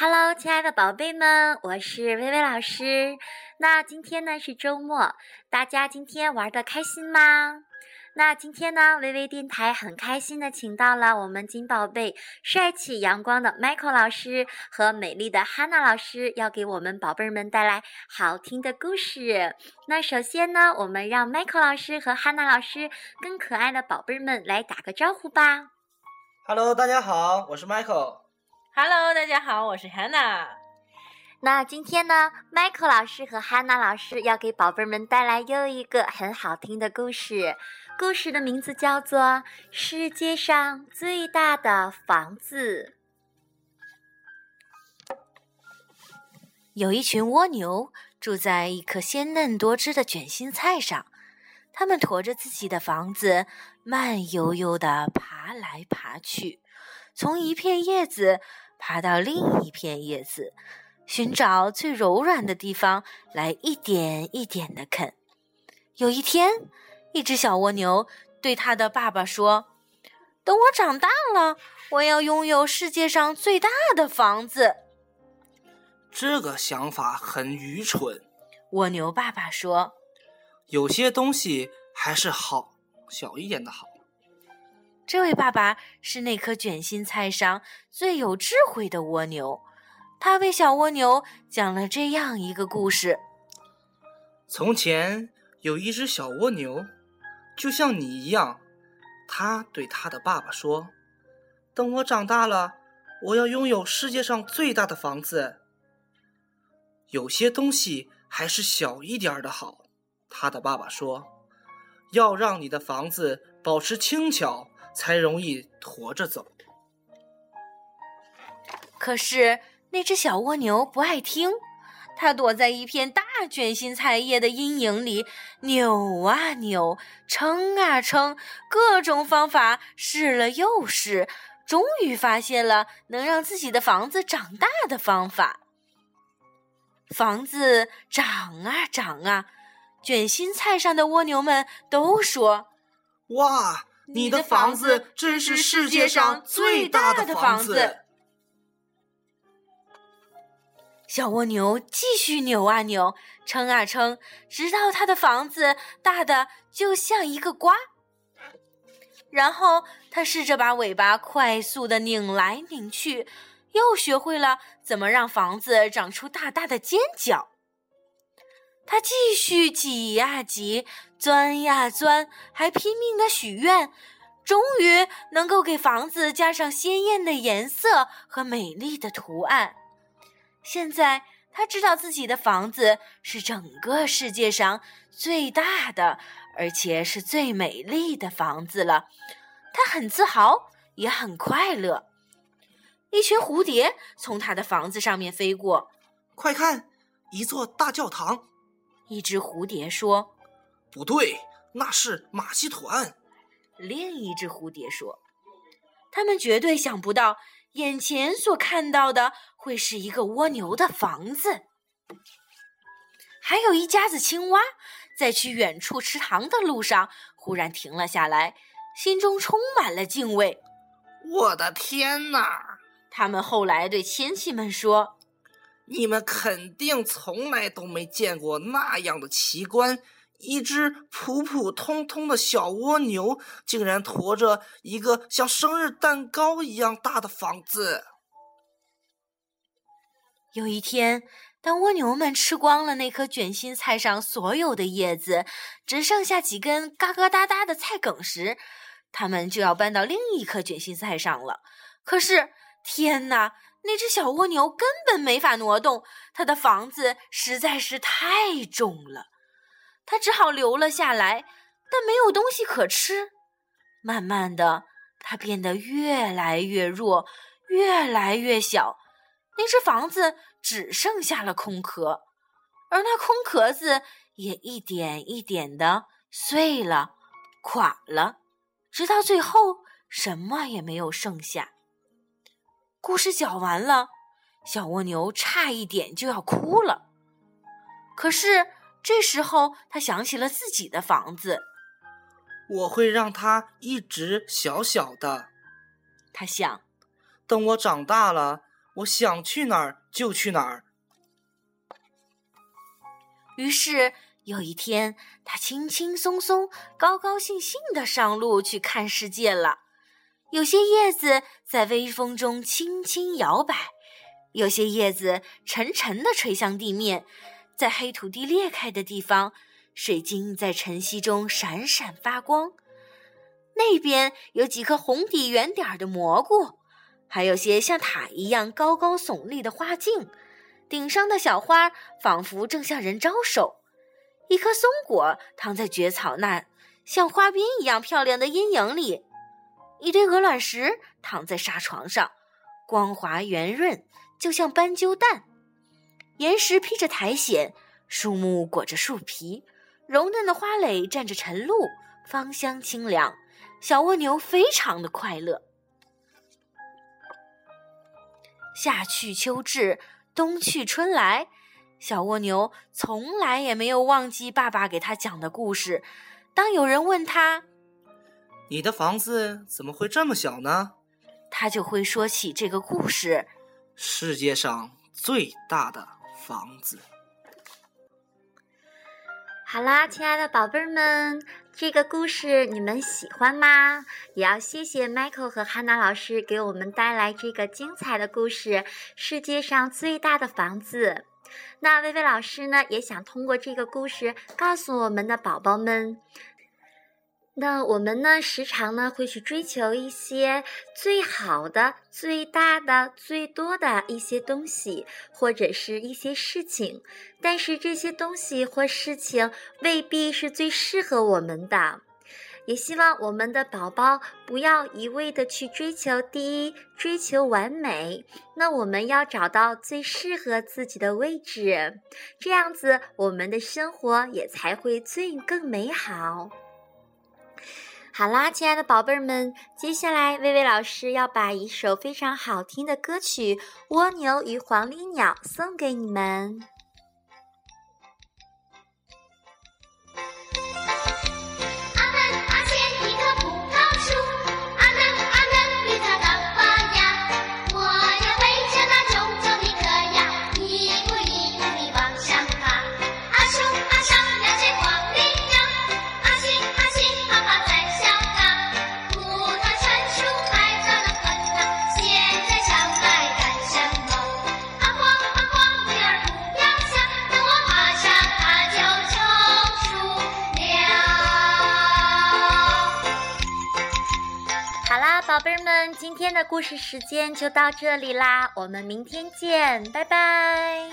Hello，亲爱的宝贝们，我是薇薇老师。那今天呢是周末，大家今天玩的开心吗？那今天呢，微微电台很开心的请到了我们金宝贝帅气阳光的 Michael 老师和美丽的 Hanna 老师，要给我们宝贝们带来好听的故事。那首先呢，我们让 Michael 老师和 Hanna 老师跟可爱的宝贝们来打个招呼吧。Hello，大家好，我是 Michael。Hello，大家好，我是 Hannah。那今天呢，Michael 老师和 Hannah 老师要给宝贝们带来又一个很好听的故事。故事的名字叫做《世界上最大的房子》。有一群蜗牛住在一颗鲜嫩多汁的卷心菜上，它们驮着自己的房子，慢悠悠地爬来爬去，从一片叶子。爬到另一片叶子，寻找最柔软的地方来一点一点的啃。有一天，一只小蜗牛对它的爸爸说：“等我长大了，我要拥有世界上最大的房子。”这个想法很愚蠢，蜗牛爸爸说：“有些东西还是好小一点的好。”这位爸爸是那颗卷心菜上最有智慧的蜗牛，他为小蜗牛讲了这样一个故事：从前有一只小蜗牛，就像你一样，他对他的爸爸说：“等我长大了，我要拥有世界上最大的房子。”有些东西还是小一点的好，他的爸爸说：“要让你的房子保持轻巧。”才容易驮着走。可是那只小蜗牛不爱听，它躲在一片大卷心菜叶的阴影里，扭啊扭，撑啊撑，各种方法试了又试，终于发现了能让自己的房子长大的方法。房子长啊长啊，卷心菜上的蜗牛们都说：“哇！”你的房子真是世界上最大的房子。小蜗牛继续扭啊扭，撑啊撑，直到它的房子大的就像一个瓜。然后，它试着把尾巴快速的拧来拧去，又学会了怎么让房子长出大大的尖角。他继续挤呀挤，钻呀钻，还拼命的许愿，终于能够给房子加上鲜艳的颜色和美丽的图案。现在他知道自己的房子是整个世界上最大的，而且是最美丽的房子了。他很自豪，也很快乐。一群蝴蝶从他的房子上面飞过，快看，一座大教堂。一只蝴蝶说：“不对，那是马戏团。”另一只蝴蝶说：“他们绝对想不到，眼前所看到的会是一个蜗牛的房子。”还有一家子青蛙在去远处池塘的路上，忽然停了下来，心中充满了敬畏。我的天哪！他们后来对亲戚们说。你们肯定从来都没见过那样的奇观：一只普普通通的小蜗牛，竟然驮着一个像生日蛋糕一样大的房子。有一天，当蜗牛们吃光了那颗卷心菜上所有的叶子，只剩下几根嘎嘎哒哒的菜梗时，它们就要搬到另一颗卷心菜上了。可是，天哪！那只小蜗牛根本没法挪动，它的房子实在是太重了，它只好留了下来，但没有东西可吃。慢慢的，它变得越来越弱，越来越小，那只房子只剩下了空壳，而那空壳子也一点一点的碎了、垮了，直到最后什么也没有剩下。故事讲完了，小蜗牛差一点就要哭了。可是这时候，他想起了自己的房子。我会让它一直小小的。他想，等我长大了，我想去哪儿就去哪儿。于是有一天，他轻轻松松、高高兴兴的上路去看世界了。有些叶子在微风中轻轻摇摆，有些叶子沉沉地垂向地面。在黑土地裂开的地方，水晶在晨曦中闪闪发光。那边有几颗红底圆点的蘑菇，还有些像塔一样高高耸立的花茎。顶上的小花仿佛正向人招手，一颗松果躺在蕨草那像花边一样漂亮的阴影里，一堆鹅卵石躺在沙床上，光滑圆润，就像斑鸠蛋。岩石披着苔藓，树木裹着树皮，柔嫩的花蕾蘸着晨露，芳香清凉。小蜗牛非常的快乐。夏去秋至。冬去春来，小蜗牛从来也没有忘记爸爸给他讲的故事。当有人问他：“你的房子怎么会这么小呢？”他就会说起这个故事：“世界上最大的房子。”好啦，亲爱的宝贝儿们，这个故事你们喜欢吗？也要谢谢 Michael 和汉娜老师给我们带来这个精彩的故事《世界上最大的房子》。那薇薇老师呢，也想通过这个故事告诉我们的宝宝们。那我们呢，时常呢会去追求一些最好的、最大的、最多的一些东西，或者是一些事情，但是这些东西或事情未必是最适合我们的。也希望我们的宝宝不要一味的去追求第一，追求完美。那我们要找到最适合自己的位置，这样子我们的生活也才会最更美好。好啦，亲爱的宝贝儿们，接下来薇薇老师要把一首非常好听的歌曲《蜗牛与黄鹂鸟》送给你们。宝贝儿们，今天的故事时间就到这里啦，我们明天见，拜拜。